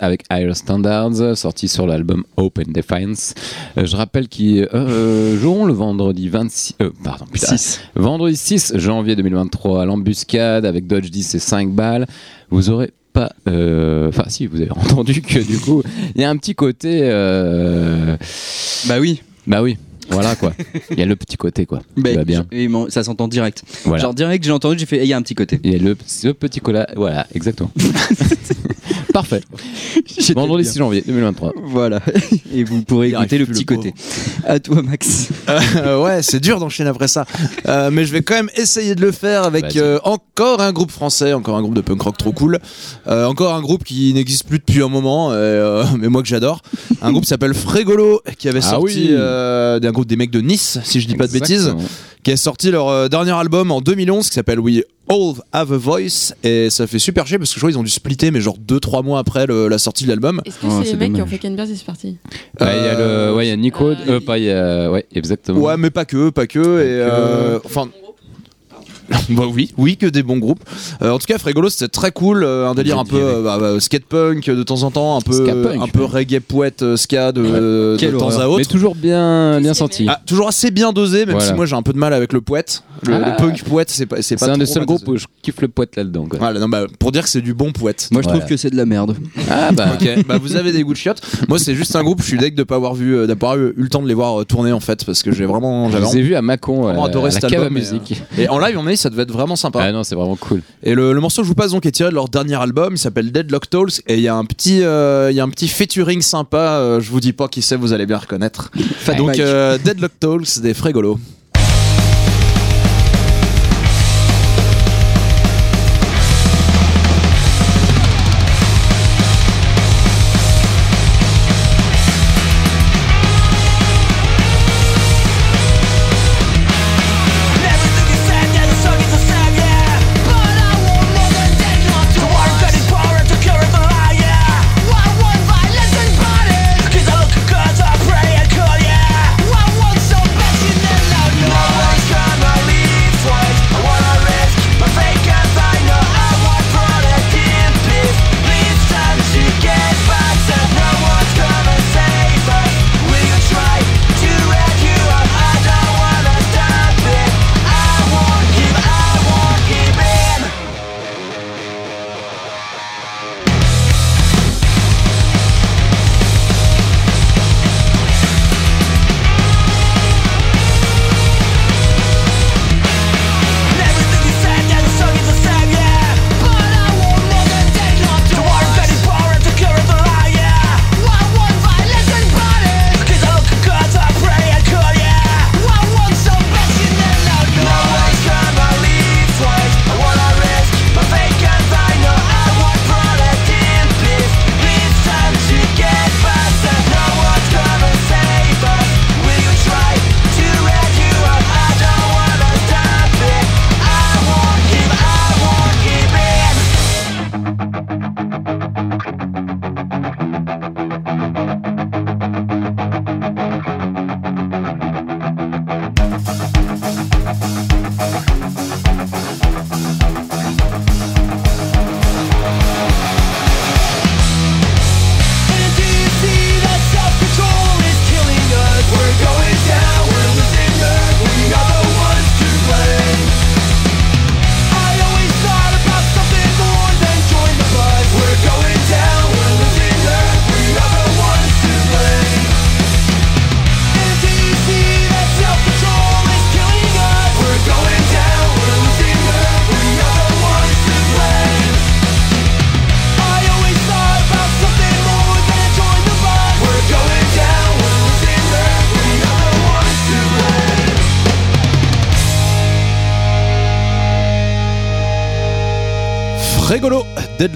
Avec Higher Standards, sorti sur l'album Open Defiance. Euh, je rappelle qu'ils euh, joueront le vendredi 26. euh, pardon, putain. Six. Vendredi 6 janvier 2023 à l'embuscade avec Dodge 10 et 5 balles. Vous aurez pas. euh, Enfin, si, vous avez (laughs) entendu que du coup, il y a un petit côté. euh, Bah oui. Bah oui. Voilà quoi. Il y a le petit côté quoi. (laughs) Ben, va bien. mon- ça s'entend direct. Voilà. Genre direct, j'ai entendu, j'ai fait, il y a un petit côté. Il y a le ce petit cola. Voilà, exactement. (laughs) Parfait. (laughs) Vendredi bien. 6 janvier 2023. Voilà. Et vous pourrez écouter le petit le côté. À toi, Max. Euh, ouais, c'est dur d'enchaîner après ça. Euh, mais je vais quand même essayer de le faire avec euh, encore un groupe français, encore un groupe de punk rock trop cool. Euh, encore un groupe qui n'existe plus depuis un moment, euh, (laughs) mais moi que j'adore. Un groupe qui s'appelle Frégolo, qui avait Ah sorti oui. euh, d'un groupe des mecs de Nice, si je dis pas de bêtises, qui a sorti leur euh, dernier album en 2011 qui s'appelle We All Have a Voice. Et ça fait super chier parce que je crois qu'ils ont dû splitter, mais genre 2-3 mois après le- la sortie de l'album. Est-ce que Oh, c'est c'est les mecs qui ont dommage. fait Canberra et c'est parti Ouais, il y a le, ouais, il y a Nico. Euh, il- pas, il y a, ouais, exactement. Ouais, mais pas que, pas que. Et euh, enfin. (laughs) bah oui, oui que des bons groupes. Euh, en tout cas, Frégolo c'était très cool, euh, un délire un peu euh, bah, bah, skatepunk de temps en temps, un peu Skapunk. un peu reggae poète euh, ska de, de temps horreur. à autre. Mais toujours bien, bien senti. Ah, toujours assez bien dosé, même Voilà. si moi j'ai un peu de mal avec le poète. Le, Ah. le punk poète, c'est pas c'est pas C'est un des seuls groupes où je kiffe le poète là-dedans. quoi. Voilà, non, bah, pour dire que c'est du bon poète. Moi, je Voilà. trouve que c'est de la merde. Ah bah. (laughs) Ok, bah vous avez des goûts de chiottes. Moi, c'est juste un groupe. Je suis deg de pas avoir vu, d'avoir eu, eu le temps de les voir tourner en fait, parce que j'ai vraiment, Je j'avais les ai vus à Mâcon, vraiment euh, adoré à la cave à musique. Et en live, on ça devait être vraiment sympa. Ah non, c'est vraiment cool. Et le, le morceau que je vous passe donc est tiré de leur dernier album, il s'appelle Deadlock Tolls et il y a un petit euh, il y a un petit featuring sympa, euh, je vous dis pas qui c'est, vous allez bien reconnaître. donc euh, Deadlock Tolls des Frégolos.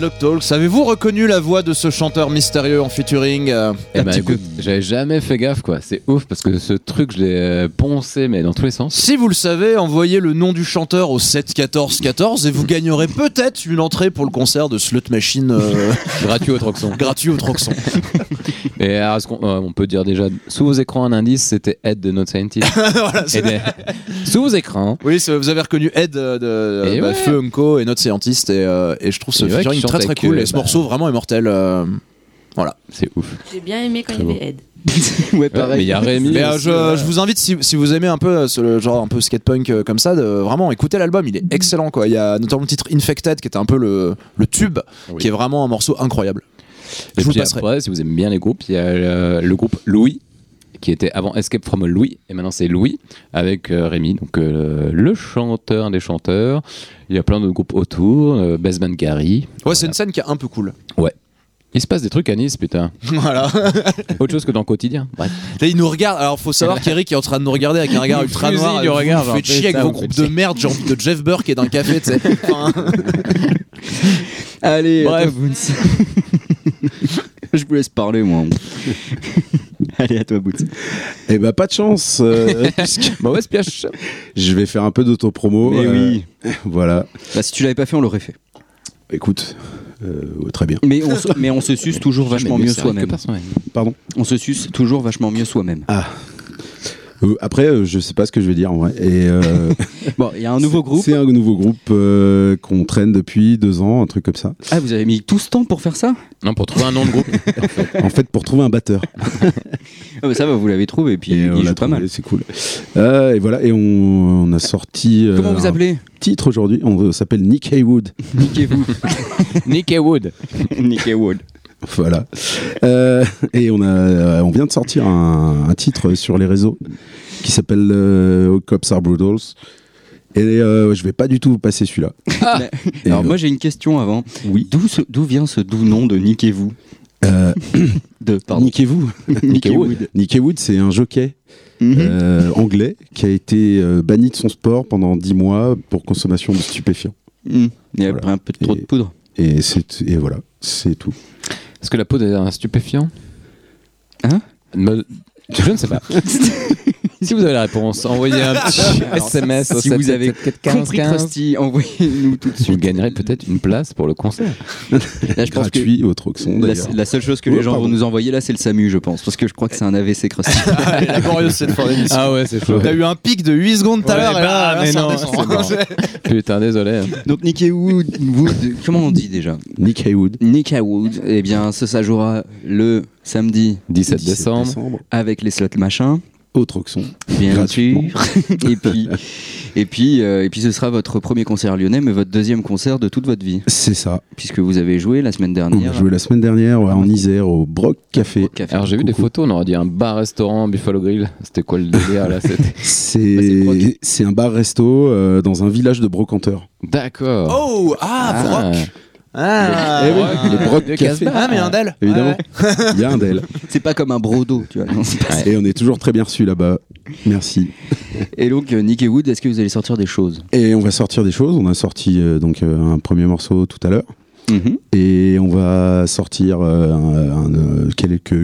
Deadlock Talks. Avez-vous reconnu la voix de ce chanteur mystérieux en featuring euh, Eh ben, écoute, j'avais jamais fait gaffe quoi. C'est ouf parce que ce truc je l'ai euh, poncé mais dans tous les sens. Si vous le savez, envoyez le nom du chanteur au 7 14 14 et vous gagnerez peut-être une entrée pour le concert de Slut Machine euh, (laughs) Gratuit au Troxon. gratuit au Troxon. (laughs) Et alors, est-ce qu'on- euh, on peut dire déjà sous vos écrans un indice, c'était Ed de Not Scientist. (laughs) voilà, c'est- des- sous vos écrans. Oui, c'est- vous avez reconnu Ed euh, de Et bah, ouais. Feu Unco et notre scientiste et, euh, et je trouve ce Et ouais, featuring qui chante très très avec, cool euh, et ce bah, morceau vraiment immortel. euh, voilà. C'est ouf. J'ai bien aimé quand Très il y avait Ed. ouais, (laughs) Ouais, pareil. mais il y a Rémi. Mais euh, aussi, je, euh, je vous invite si, si vous aimez un peu euh, ce le genre un peu skatepunk euh, comme ça, de vraiment écouter l'album. Il est excellent quoi. Il y a notamment le titre Infected qui était un peu le, le tube, Oui. qui est vraiment un morceau incroyable. Et Je vous passerai. après, si vous aimez bien les groupes, il y a euh, le groupe Louis. qui était avant Escape from Louis, et maintenant c'est Louis, avec euh, Rémi, donc euh, le chanteur un des chanteurs. Il y a plein de groupes autour, euh, Gary. Ouais, c'est une scène qui est un peu cool. Il se passe des trucs à Nice, putain. (laughs) Voilà. (laughs) Autre chose que dans le quotidien. Bref. Là, il nous regarde. Alors, faut savoir (laughs) qu'Eric est en train de nous regarder avec un regard ultra noir. vous regard, vous genre, faites chier avec vos groupes de merde, genre de Jeff Burke et d'un café, tu sais. Allez, Bref. à toi, Boots. Je vous laisse parler, moi. Allez, à toi, Boots. Eh ben pas de chance. euh, puisque Mauvaise pioche. je vais faire un peu d'autopromo. Mais euh, oui. Voilà. Bah, si tu l'avais pas fait, on l'aurait fait. Écoute, euh, très bien. Mais on, se, mais on se suce (laughs) toujours vachement mieux soi-même. Pardon? On se suce toujours vachement mieux soi-même. Euh, après, euh, je sais pas ce que je vais dire en vrai. Et euh, (laughs) Bon, il y a un nouveau groupe. c'est un nouveau groupe euh, qu'on traîne depuis deux ans, un truc comme ça. Ah, vous avez mis tout ce temps pour faire ça? Non, pour trouver un nom de groupe. (laughs) En fait, pour trouver un batteur. (laughs) ah, bah, Ça va, vous l'avez trouvé, et puis Et on il l'a joue pas mal. C'est cool. Euh, et voilà, et on, on a sorti euh, Comment vous appelez? titre aujourd'hui. On s'appelle Nick Haywood. Niquez-vous. Nick Wood. Niquez Wood. (laughs) Voilà. Euh, et on a, euh, on vient de sortir un, un titre sur les réseaux qui s'appelle euh, Cops Are Brutals. Et euh, je vais pas du tout vous passer celui-là. Et, Alors, euh, moi, j'ai une question avant. oui. D'où ce- d'où vient ce doux nom de Niquez-vous Euh, (coughs) De, pardon. Niquez-vous. (laughs) Niquez-Wood. Nick Haywood, c'est un jockey Mhm. euh, anglais qui a été euh, banni de son sport pendant 10 mois pour consommation de stupéfiants. Il y a Voilà. un peu trop de Et- poudre. Et, c'est- et voilà, c'est tout. Est-ce que la poudre est un stupéfiant? Hein? Me- Je ne sais pas. (laughs) si vous avez la réponse, envoyez un petit (laughs) Alors, SMS au si vous avez 777 Compris 15 Krusty, envoyez-nous tout de Vous suite. gagnerez peut-être une place pour le concert. (laughs) Là, je pense que Gratuit au Troxon la, la seule chose que Oh, les gens pardon. vont nous envoyer là, c'est le SAMU, je pense. Parce que je crois que c'est un AVC Krusty. (laughs) laborieuse cette fin d'émission. Ah ouais, c'est chaud. T'as eu un pic de 8 secondes tout à l'heure et là, là, mais non, Putain, désolé. hein. Donc Nicky Wood, Wood, comment on dit déjà? Nick Haywood. Nick Wood, eh bien, ça, ça jouera le samedi 17 décembre. avec les slots machin, Au Troxon. bien sûr. (laughs) et puis, et puis, euh, et puis, ce sera votre premier concert lyonnais, mais votre deuxième concert de toute votre vie, C'est ça. puisque vous avez joué la semaine On a dernière. joué la semaine dernière ouais, en Isère au Broc Café. Alors j'ai vu des photos, on aurait dit un bar-restaurant Buffalo Grill. C'était quoi le délire là c'était- (laughs) Bah, c'est C'est c'est un bar-resto euh, dans un village de brocanteurs. D'accord. Oh, ah, Brock. Ah, Eh oui, ouais. le Broc de Café. Ah, mais un d'elle. Évidemment. (laughs) Il y a un d'elle. C'est pas comme un brodo, tu vois. non, pas. Et on est toujours très bien reçus là-bas. Merci. Et donc, euh, Nick Wood, est-ce que vous allez sortir des choses? Et on va sortir des choses. On a sorti euh, donc euh, un premier morceau tout à l'heure. Mhm. Et on va sortir euh, un, un, quelques,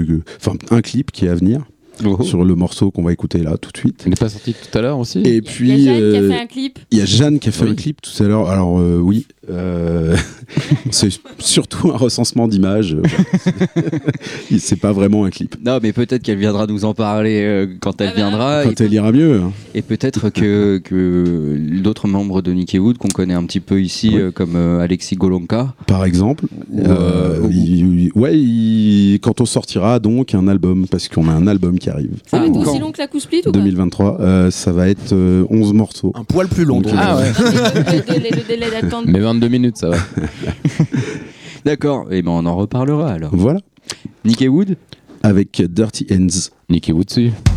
enfin un clip qui est à venir Oh. sur le morceau qu'on va écouter là tout de suite. Il n'est pas sorti tout à l'heure aussi? Et Il y a puis Jeanne qui a fait un clip. il y a Jeanne qui a fait Oui. un clip tout à l'heure. Alors euh, oui, euh, (laughs) c'est surtout un recensement d'images. (laughs) c'est pas vraiment un clip. Non, mais peut-être qu'elle viendra nous en parler euh, quand elle Ah bah. viendra. Quand et, elle ira mieux. hein. et peut-être que, que d'autres membres de Nicky Wood qu'on connaît un petit peu ici, Oui. euh, comme euh, Alexis Golonka. Par exemple, Ou, Euh, euh, ou- il- il- ouais, il- quand on sortira donc un album, parce qu'on a un album qui arrive, Ça va Ah, être aussi long que la Split ou pas 2023, euh, ça va être euh, 11 morceaux. Un poil plus long. Donc. Ah ouais. (laughs) le, délai- le délai d'attente. Mais 22 minutes, ça va. (laughs) D'accord, et ben on en reparlera alors. Voilà, Nicky Wood avec Dirty Ends. Nicky Woodsu. Nick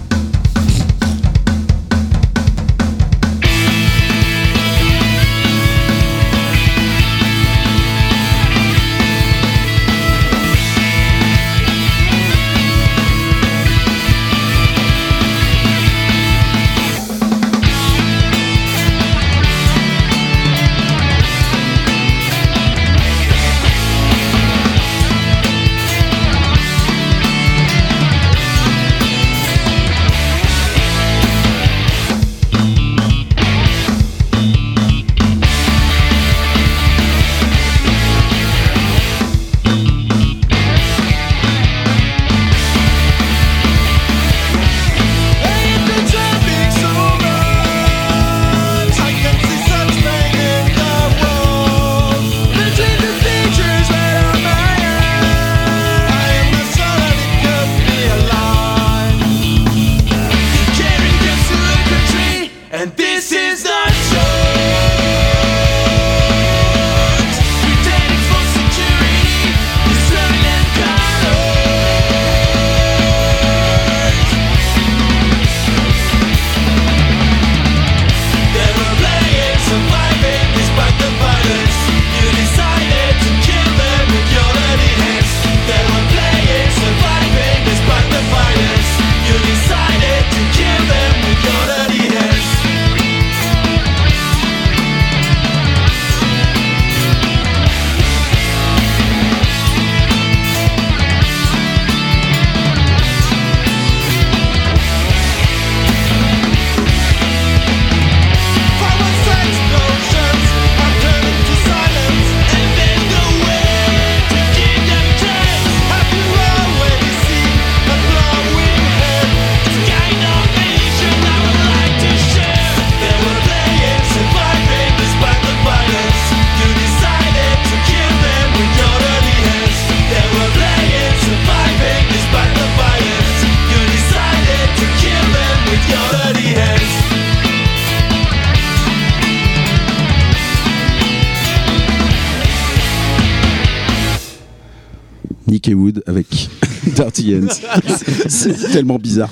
C'est (laughs) tellement bizarre.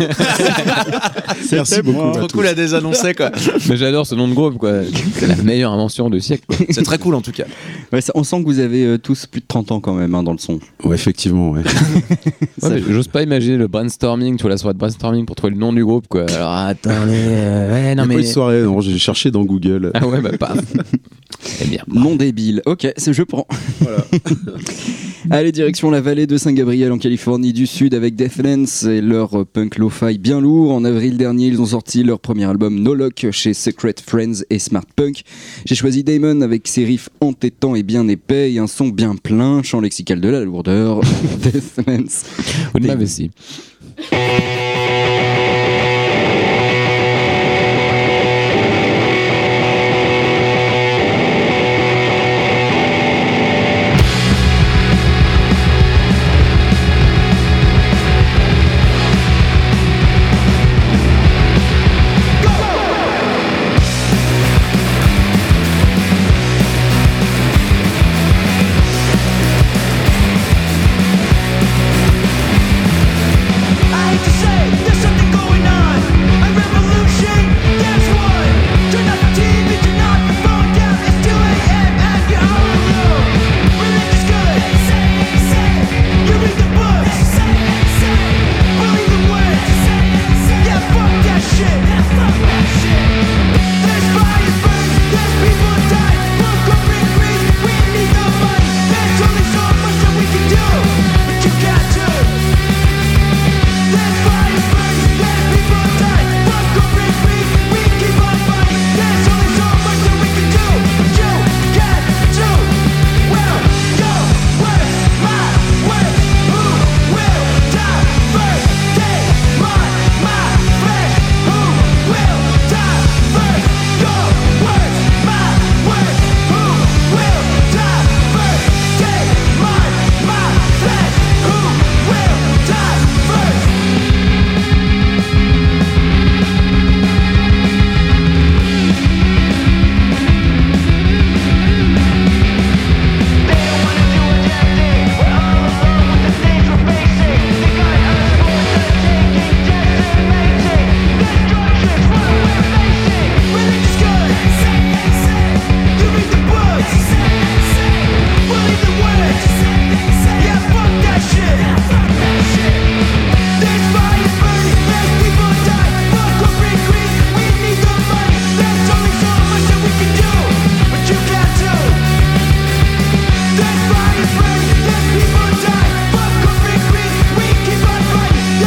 Merci beaucoup. à Trop tous. cool à désannoncer quoi. Mais j'adore ce nom de groupe, quoi. (laughs) C'est la meilleure invention du siècle. quoi. C'est très cool en tout cas. Ouais, ça- on sent que vous avez euh, tous plus de 30 ans quand même hein, dans le son. Ouais, effectivement, ouais. (laughs) Ouais, mais J'ose pas imaginer le brainstorming, tu vois, la soirée de brainstorming pour trouver le nom du groupe, quoi. Alors attendez, euh, ouais, non mais. eu de soirée, non, j'ai cherché dans Google. Ah ouais, bah pas. (laughs) Eh bien. Nom débile. Ok, c'est je prends. (laughs) Allez, direction la vallée de Saint-Gabriel en Californie du Sud avec Deathlands et leur euh, punk lo-fi bien lourd. En avril dernier, ils ont sorti leur premier album No Lock chez Secret Friends et Smart Punk. J'ai choisi Damon avec ses riffs entêtants et bien épais et un son bien plein, chant lexical de la lourdeur. (laughs) Deathlands. (laughs) Ou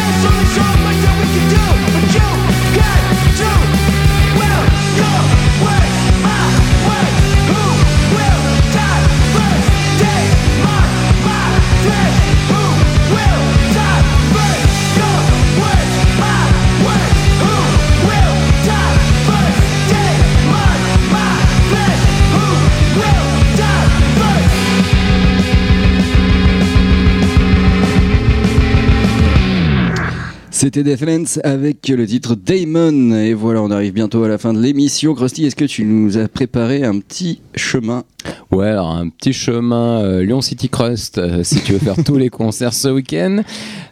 Deixa me C'était Deathlands avec le titre Damon. Et voilà, on arrive bientôt à la fin de l'émission. Krusty, est-ce que tu nous as préparé un petit chemin? Ouais, alors un petit chemin euh, Lyon City Crust euh, si tu veux faire (laughs) tous les concerts ce week-end.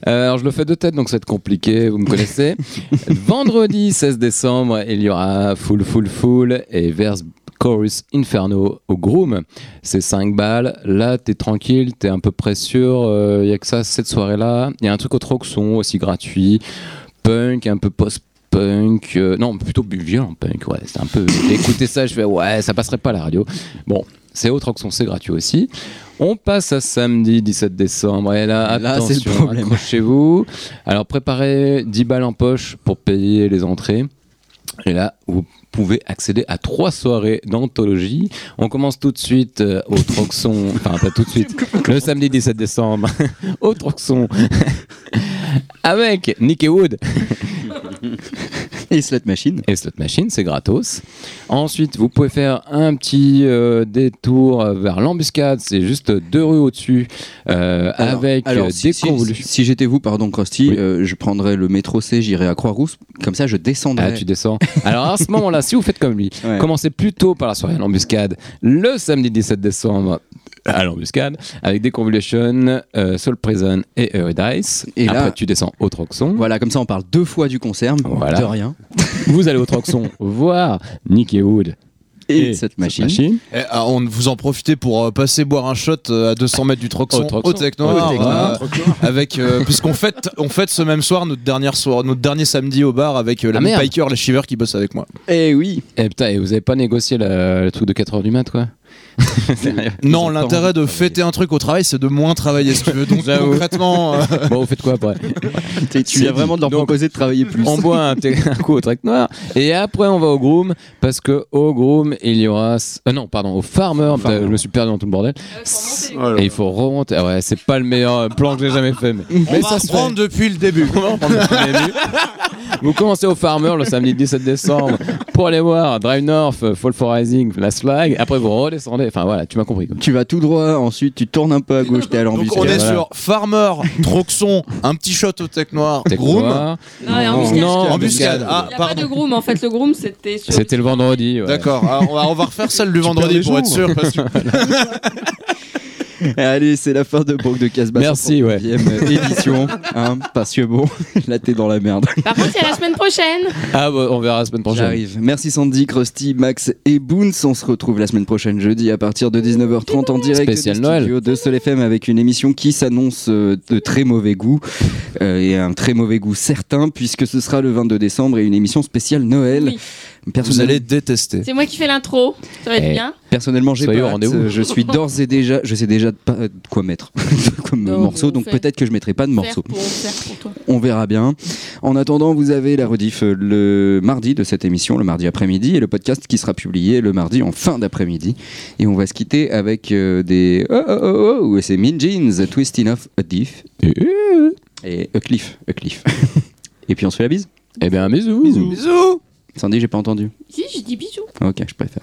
Euh, alors je le fais de tête donc c'est compliqué, vous me connaissez. (laughs) Vendredi 16 décembre, il y aura Full Full Full et Verse Chorus Inferno au Groom. C'est 5 balles. Là, t'es tranquille, t'es un peu près sûr. Il y a que ça cette soirée-là. Il y a un truc au Troxon aussi gratuit. Punk, un peu post-punk. euh, non, plutôt violent punk. Ouais, c'est un peu. (coughs) Écouté ça, je fais ouais, ça passerait pas à la radio. Bon, c'est au Troxon, c'est gratuit aussi. On passe à samedi 17 décembre. Et là, Là, c'est le problème. accrochez-vous. Alors, préparez 10 balles en poche pour payer les entrées. Et là, vous pouvez accéder à trois soirées d'anthologie. On commence tout de suite euh, au Troxon, enfin pas tout de suite, le samedi 17 décembre, (laughs) au Troxon, (laughs) avec Nick et Wood (laughs) (laughs) Et Slot Machine et Slot Machine, c'est gratos. Ensuite, vous pouvez faire un petit euh, détour vers l'embuscade, c'est juste deux rues au-dessus, euh, avec alors, si, des si- si j'étais vous, pardon, Krusty, Oui. euh, je prendrais le métro C, j'irais à Croix-Rousse. Comme ça, je descendrais. Ah, tu descends. Alors à ce moment-là, si vous faites comme lui, Ouais. commencez plutôt par la soirée à l'embuscade le samedi 17 décembre (laughs) à l'embuscade, avec Deconvolution, euh, Soul Prison et Eurydice. Et Après, là- tu descends au Troxon. Voilà, comme ça on parle deux fois du concert, Voilà. de rien. (laughs) Vous allez au Troxon voir Nicky Wood Et, cette machine. Eh, ah, on vous en profitez pour euh, passer boire un shot euh, à 200 mètres du Troxon Au Troxon. au Tech Noir, Au Tech Noir. euh, avec euh, puisqu'on fête on fête ce même soir notre dernière soir notre dernier samedi au bar avec euh, Ah. Piker les Shiver qui bosse avec moi. Eh oui. Et putain, et vous avez pas négocié le, le truc de 4h du mat, quoi? (laughs) Non, ont pas l'intérêt de fêter un truc au travail, c'est de moins travailler si tu veux. Donc (laughs) concrètement, euh, (laughs) Bon, vous faites quoi après Tu viens vraiment de leur proposer de travailler plus. On boit un, un coup au trek noir et après on va au groom parce que au groom il y aura euh, non pardon au farmer, je me suis perdu dans tout le bordel. Et il faut remonter. Ah ouais c'est pas le meilleur plan que j'ai jamais fait mais, on mais va ça se fait. reprendre depuis le début. On va reprendre depuis le début. vous commencez au farmer le samedi 17 décembre. Pour aller voir Drive North Fall for Rising Last Flag. Après vous redescendez enfin voilà tu m'as compris quoi. (laughs) Tu vas tout droit, ensuite tu tournes un peu à gauche, t'es à Donc l'embuscade. on est Voilà. sur Farmer, Troxon, un petit shot au Tech Noir, Tech Groom. Noir. Non, et Non, embuscade. non, Embuscade. Ah, Il n'y a pas pardon. de groom, en fait, le groom c'était sur. c'était le vendredi ouais. D'accord, ah, on, va, on va refaire celle du vendredi pour gens. être sûr. Parce que... (laughs) (laughs) (laughs) Allez, c'est la fin de Banque de Casbah. Merci, ouais. 59e édition. (laughs) Hein, parce que bon, là t'es dans la merde. Par contre, il y a la semaine prochaine. ah bah, on verra la semaine prochaine J'arrive. Merci Sandy, Krusty, Max et Boons. On se retrouve la semaine prochaine jeudi à partir de 19h30 en direct Spécial des Noël. studios de Sol FM avec une émission qui s'annonce euh, de très mauvais goût euh, et un très mauvais goût certain puisque ce sera le 22 décembre et une émission spéciale Noël. Oui. Vous Personnellement, allez détester. C'est moi qui fais l'intro. Ça va être Eh. bien. personnellement, j'ai Soyez pas hâte. rendez-vous. Je suis d'ores et déjà, je sais déjà pas euh, quoi mettre (laughs) comme Non, morceau, vous donc faites. peut-être que je mettrai pas de Faire morceau. pour, faire pour toi. On verra bien. En attendant, vous avez la rediff euh, le mardi de cette émission, le mardi après-midi, et le podcast qui sera publié le mardi en fin d'après-midi. Et on va se quitter avec euh, des oh oh oh oh, c'est Mean Jeans, Twisting Off a Diff et A Cliff, A Cliff. (laughs) et puis on se fait la bise. eh bien bisous Bisous Sandy, j'ai pas entendu. Si, j'ai dit bisous. Ok, je préfère.